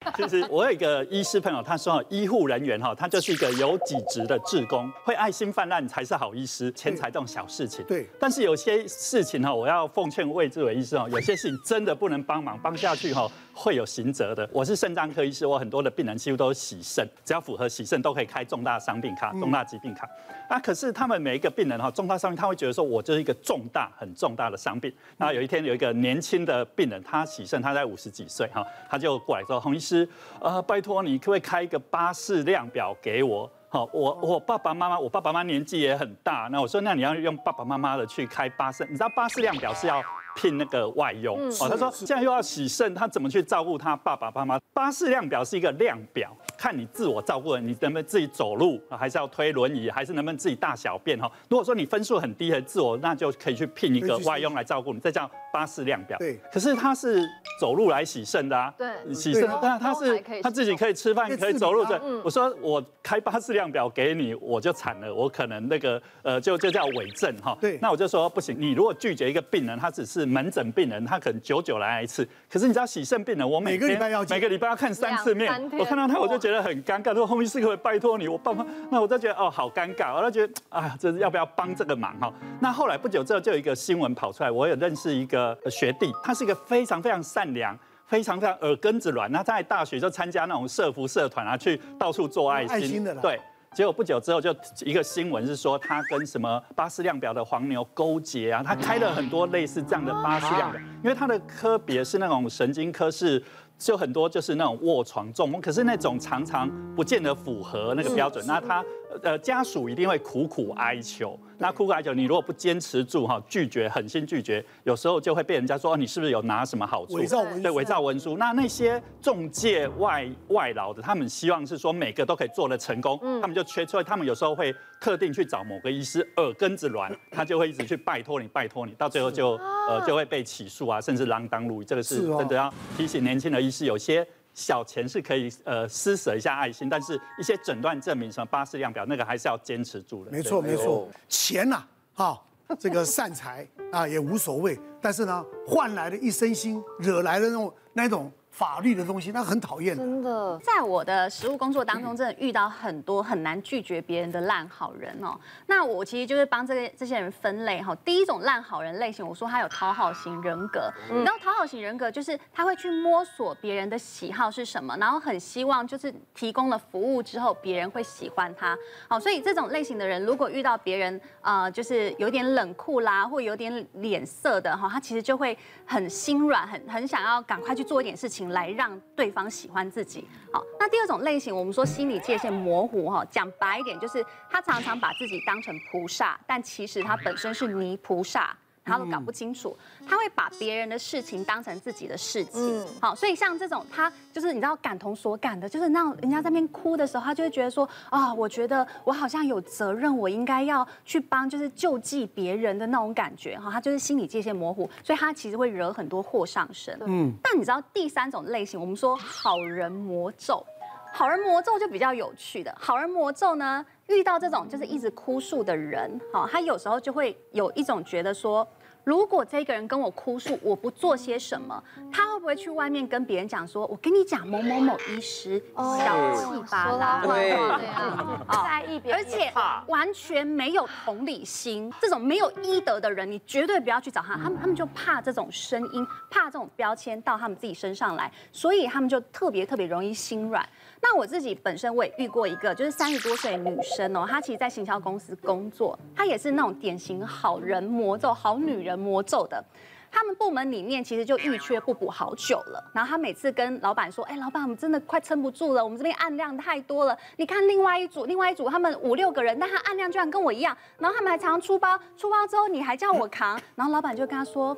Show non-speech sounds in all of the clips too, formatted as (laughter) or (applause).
(laughs) 其实我有一个医师朋友，他说医护人员哈，他就是一个有几职的志工，会爱心泛滥才是好医师。钱财这种小事情，对。但是有些事情哈，我要奉劝魏志伟医师哦，有些事情真的不能帮忙，帮下去哈会有刑责的。我是肾脏科医师，我很多的病人几乎都是洗肾，只要符合洗肾都可以开重大伤病卡、重大疾病卡。啊，可是他们每一个病人哈，重大伤病他会觉得说，我就是一个重大、很重大的伤病。那有一天有一个年轻的病人，他洗肾，他在五十几岁哈，他就过来说，洪医师。是呃，拜托你可不可以开一个巴士量表给我？好，我我爸爸妈妈，我爸爸妈妈年纪也很大，那我说那你要用爸爸妈妈的去开巴士，你知道巴士量表是要聘那个外佣哦。他说现在又要洗肾，他怎么去照顾他爸爸妈妈？巴士量表是一个量表，看你自我照顾的，你能不能自己走路，还是要推轮椅，还是能不能自己大小便哈？如果说你分数很低很自我，那就可以去聘一个外佣来照顾你，这叫巴士量表。对，可是他是。走路来洗肾的啊，对，洗肾，但他是他自己可以吃饭，可以走路的。我说我开巴士量表给你，我就惨了，我可能那个呃，就就叫伪证哈。对，那我就说不行，你如果拒绝一个病人，他只是门诊病人，他可能久久来一次。可是你知道洗肾病人，我每个礼拜要每个礼拜要看三次面，我看到他我就觉得很尴尬。说后面是可不可以拜托你，我爸妈，那我就觉得哦好尴尬，我就觉得啊，这是要不要帮这个忙哈？那后来不久之后就有一个新闻跑出来，我有认识一个学弟，他是一个非常非常善良。非常非常耳根子软，那在大学就参加那种社服社团啊，去到处做爱心。爱心的对，结果不久之后就一个新闻是说他跟什么巴斯量表的黄牛勾结啊，他开了很多类似这样的巴斯量表，因为他的科别是那种神经科是。就很多就是那种卧床中风，可是那种常常不见得符合那个标准。那他呃家属一定会苦苦哀求，那苦苦哀求你如果不坚持住哈，拒绝狠心拒绝，有时候就会被人家说你是不是有拿什么好处？伪造文书。对，伪造文书。那那些中介外外劳的，他们希望是说每个都可以做得成功，他们就缺出来，他们有时候会特定去找某个医师耳根子软，他就会一直去拜托你拜托你，到最后就呃就会被起诉啊，甚至锒铛入狱。这个是真的要提醒年轻的医。师有些小钱是可以呃施舍一下爱心，但是一些诊断证明什么巴氏量表那个还是要坚持住的。没错没错，钱呐、啊，哈，这个善财啊也无所谓，但是呢换来的一身心，惹来的那种那种。法律的东西，那很讨厌。真的，在我的实务工作当中，真的遇到很多很难拒绝别人的烂好人哦。那我其实就是帮这个这些人分类哈。第一种烂好人类型，我说他有讨好型人格。然后讨好型人格就是他会去摸索别人的喜好是什么，然后很希望就是提供了服务之后，别人会喜欢他。好，所以这种类型的人，如果遇到别人呃，就是有点冷酷啦，或有点脸色的哈，他其实就会很心软，很很想要赶快去做一点事情。来让对方喜欢自己。好，那第二种类型，我们说心理界限模糊哈，讲白一点就是他常常把自己当成菩萨，但其实他本身是泥菩萨。他都搞不清楚，他会把别人的事情当成自己的事情。好，所以像这种，他就是你知道感同所感的，就是那种人家在那边哭的时候，他就会觉得说啊，我觉得我好像有责任，我应该要去帮，就是救济别人的那种感觉。哈，他就是心理界限模糊，所以他其实会惹很多祸上身。嗯，但你知道第三种类型，我们说好人魔咒，好人魔咒就比较有趣的。好人魔咒呢，遇到这种就是一直哭诉的人，好，他有时候就会有一种觉得说。如果这个人跟我哭诉，我不做些什么，他会不会去外面跟别人讲说：“我跟你讲，某某某医师小气巴拉，对。啊，在意别人，而且完全没有同理心，这种没有医德的人，你绝对不要去找他。他们他们就怕这种声音，怕这种标签到他们自己身上来，所以他们就特别特别容易心软。那我自己本身我也遇过一个，就是三十多岁女生哦，她其实在行销公司工作，她也是那种典型好人魔咒、好女人魔咒的。他们部门里面其实就遇缺不补好久了，然后他每次跟老板说：“哎，老板，我们真的快撑不住了，我们这边案量太多了。你看另外一组，另外一组他们五六个人，但他案量居然跟我一样，然后他们还常常出包，出包之后你还叫我扛，然后老板就跟他说。”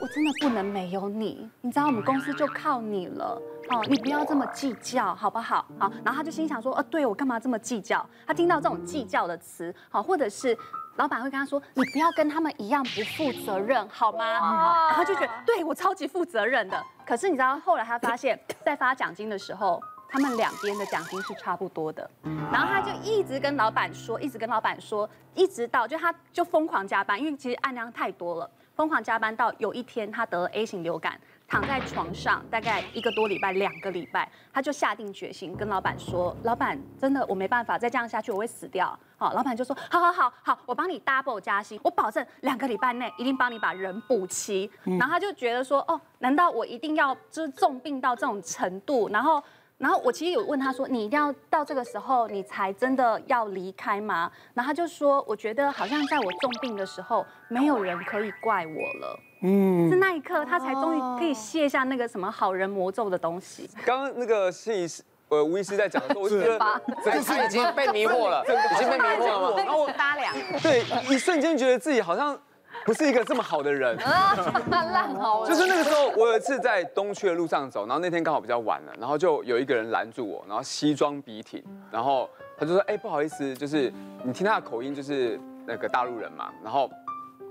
我真的不能没有你，你知道我们公司就靠你了哦，你不要这么计较，好不好？好，然后他就心想说，呃，对我干嘛这么计较？他听到这种计较的词，好，或者是老板会跟他说，你不要跟他们一样不负责任，好吗？然后就觉得，对我超级负责任的。可是你知道后来他发现，(laughs) 在发奖金的时候，他们两边的奖金是差不多的。然后他就一直跟老板说，一直跟老板说，一直到就他就疯狂加班，因为其实案量太多了。疯狂加班到有一天，他得了 A 型流感，躺在床上大概一个多礼拜、两个礼拜，他就下定决心跟老板说：“老板，真的我没办法再这样下去，我会死掉。”好，老板就说：“好好好好，我帮你 double 加薪，我保证两个礼拜内一定帮你把人补齐。”然后他就觉得说：“哦，难道我一定要就是重病到这种程度？”然后。然后我其实有问他说：“你一定要到这个时候，你才真的要离开吗？”然后他就说：“我觉得好像在我重病的时候，没有人可以怪我了。”嗯，是那一刻他才终于可以卸下那个什么好人魔咒的东西。刚刚那个心理师呃吴医师在讲的时候，我觉得这个是已经被迷惑了，已经被迷惑了吗？然后我搭凉，对，一瞬间觉得自己好像。不是一个这么好的人，(laughs) 烂好。就是那个时候，我有一次在东区的路上走，然后那天刚好比较晚了，然后就有一个人拦住我，然后西装笔挺，然后他就说：“哎，不好意思，就是你听他的口音，就是那个大陆人嘛。”然后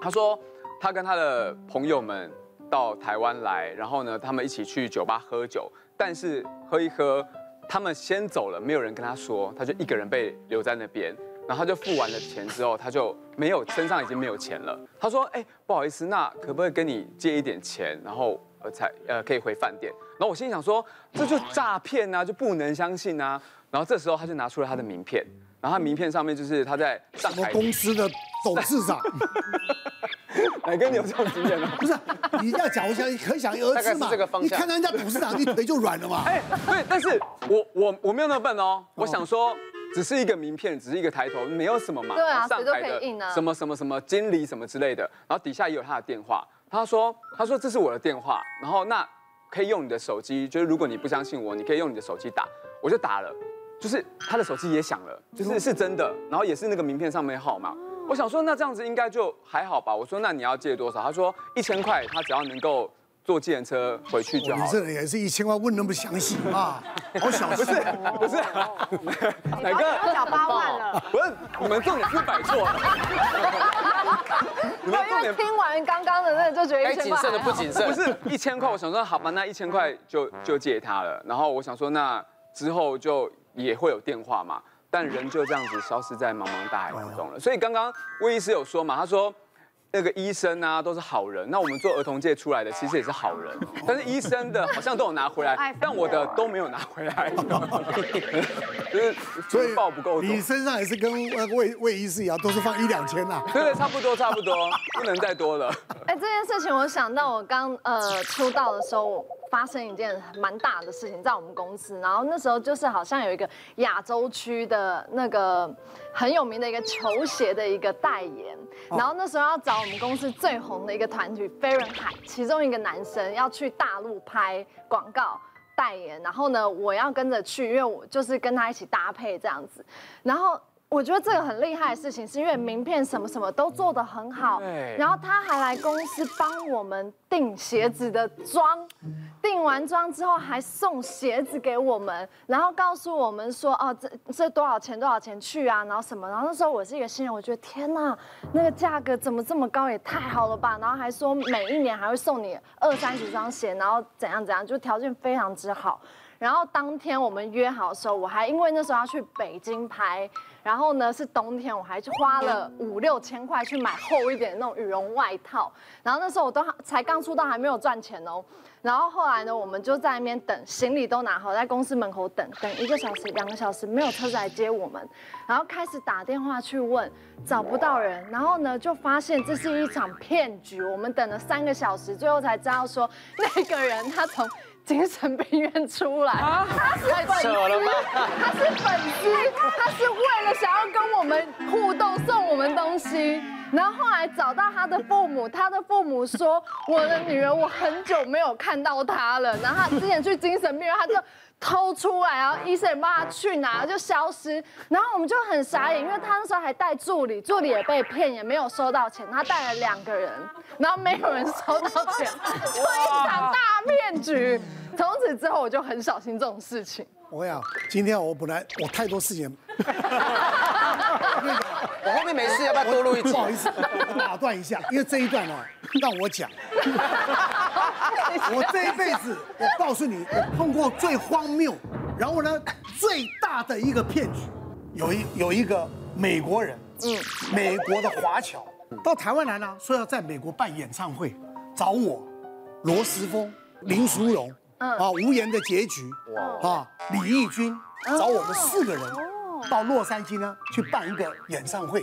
他说他跟他的朋友们到台湾来，然后呢，他们一起去酒吧喝酒，但是喝一喝，他们先走了，没有人跟他说，他就一个人被留在那边。然后他就付完了钱之后，他就没有身上已经没有钱了。他说：“哎，不好意思，那可不可以跟你借一点钱，然后呃才呃可以回饭店？”然后我心里想说：“这就诈骗啊，就不能相信啊。”然后这时候他就拿出了他的名片，然后他名片上面就是他在上海公司的董事长。(laughs) 哪个你有这种经验呢？不是，你要讲我想可想而知嘛。你看到人家董事长，你腿就软了嘛。哎，对，但是我我我没有那么笨哦，我想说。只是一个名片，只是一个抬头，没有什么嘛。对啊，上海的什么什么什么经理什么之类的，然后底下也有他的电话。他说，他说这是我的电话，然后那可以用你的手机，就是如果你不相信我，你可以用你的手机打，我就打了，就是他的手机也响了，就是是真的，然后也是那个名片上面号码。我想说，那这样子应该就还好吧。我说，那你要借多少？他说一千块，他只要能够。坐计程车回去就好。你这人也是一千万问那么详细啊？(laughs) 好小气。不是不是，哪个？要缴八万了。不是，你们重点是摆错了。你们重点听完刚刚的那个就觉得一千块。该谨慎的不谨慎。不是一千块，我想说好吧，那一千块就就借他了。然后我想说，那之后就也会有电话嘛。但人就这样子消失在茫茫大海当中了。所以刚刚魏医师有说嘛，他说。那个医生啊，都是好人。那我们做儿童界出来的，其实也是好人。但是医生的好像都有拿回来，但我的都没有拿回来。(laughs) 就是所以报不够多。你身上也是跟那个魏魏医师一样，都是放一两千呐。对对，差不多差不多，不能再多了。哎，这件事情我想到我刚呃出道的时候。发生一件蛮大的事情在我们公司，然后那时候就是好像有一个亚洲区的那个很有名的一个球鞋的一个代言，然后那时候要找我们公司最红的一个团体飞轮海，其中一个男生要去大陆拍广告代言，然后呢我要跟着去，因为我就是跟他一起搭配这样子，然后。我觉得这个很厉害的事情，是因为名片什么什么都做得很好，然后他还来公司帮我们订鞋子的装，订完装之后还送鞋子给我们，然后告诉我们说，哦，这这多少钱多少钱去啊，然后什么，然后那时候我是一个新人，我觉得天哪，那个价格怎么这么高，也太好了吧，然后还说每一年还会送你二三十双鞋，然后怎样怎样，就条件非常之好。然后当天我们约好的时候，我还因为那时候要去北京拍。然后呢，是冬天，我还去花了五六千块去买厚一点的那种羽绒外套。然后那时候我都才刚出道，还没有赚钱哦。然后后来呢，我们就在那边等，行李都拿好，在公司门口等，等一个小时、两个小时，没有车子来接我们。然后开始打电话去问，找不到人。然后呢，就发现这是一场骗局。我们等了三个小时，最后才知道说那个人他从。精神病院出来，啊、他是粉丝，他是粉丝，他是为了想要跟我们互动，送我们东西。然后后来找到他的父母，他的父母说：“我的女儿，我很久没有看到她了。”然后他之前去精神病院，他就。偷出来，然后医生也帮他去拿，就消失。然后我们就很傻眼，因为他那时候还带助理，助理也被骗，也没有收到钱。他带了两个人，然后没有人收到钱，就一场大骗局。从此之后，我就很小心这种事情。我跟你讲，今天我本来我太多事情。我后面没事，要不要多录一集？不好意思，打断一下，因为这一段哦，让我讲。(laughs) 我这一辈子，我告诉你，我碰过最荒谬，然后呢，最大的一个骗局，有一有一个美国人，嗯，美国的华侨，到台湾来呢，说要在美国办演唱会，找我，罗时丰，林淑荣，啊，无言的结局，啊，李翊君找我们四个人到洛杉矶呢去办一个演唱会。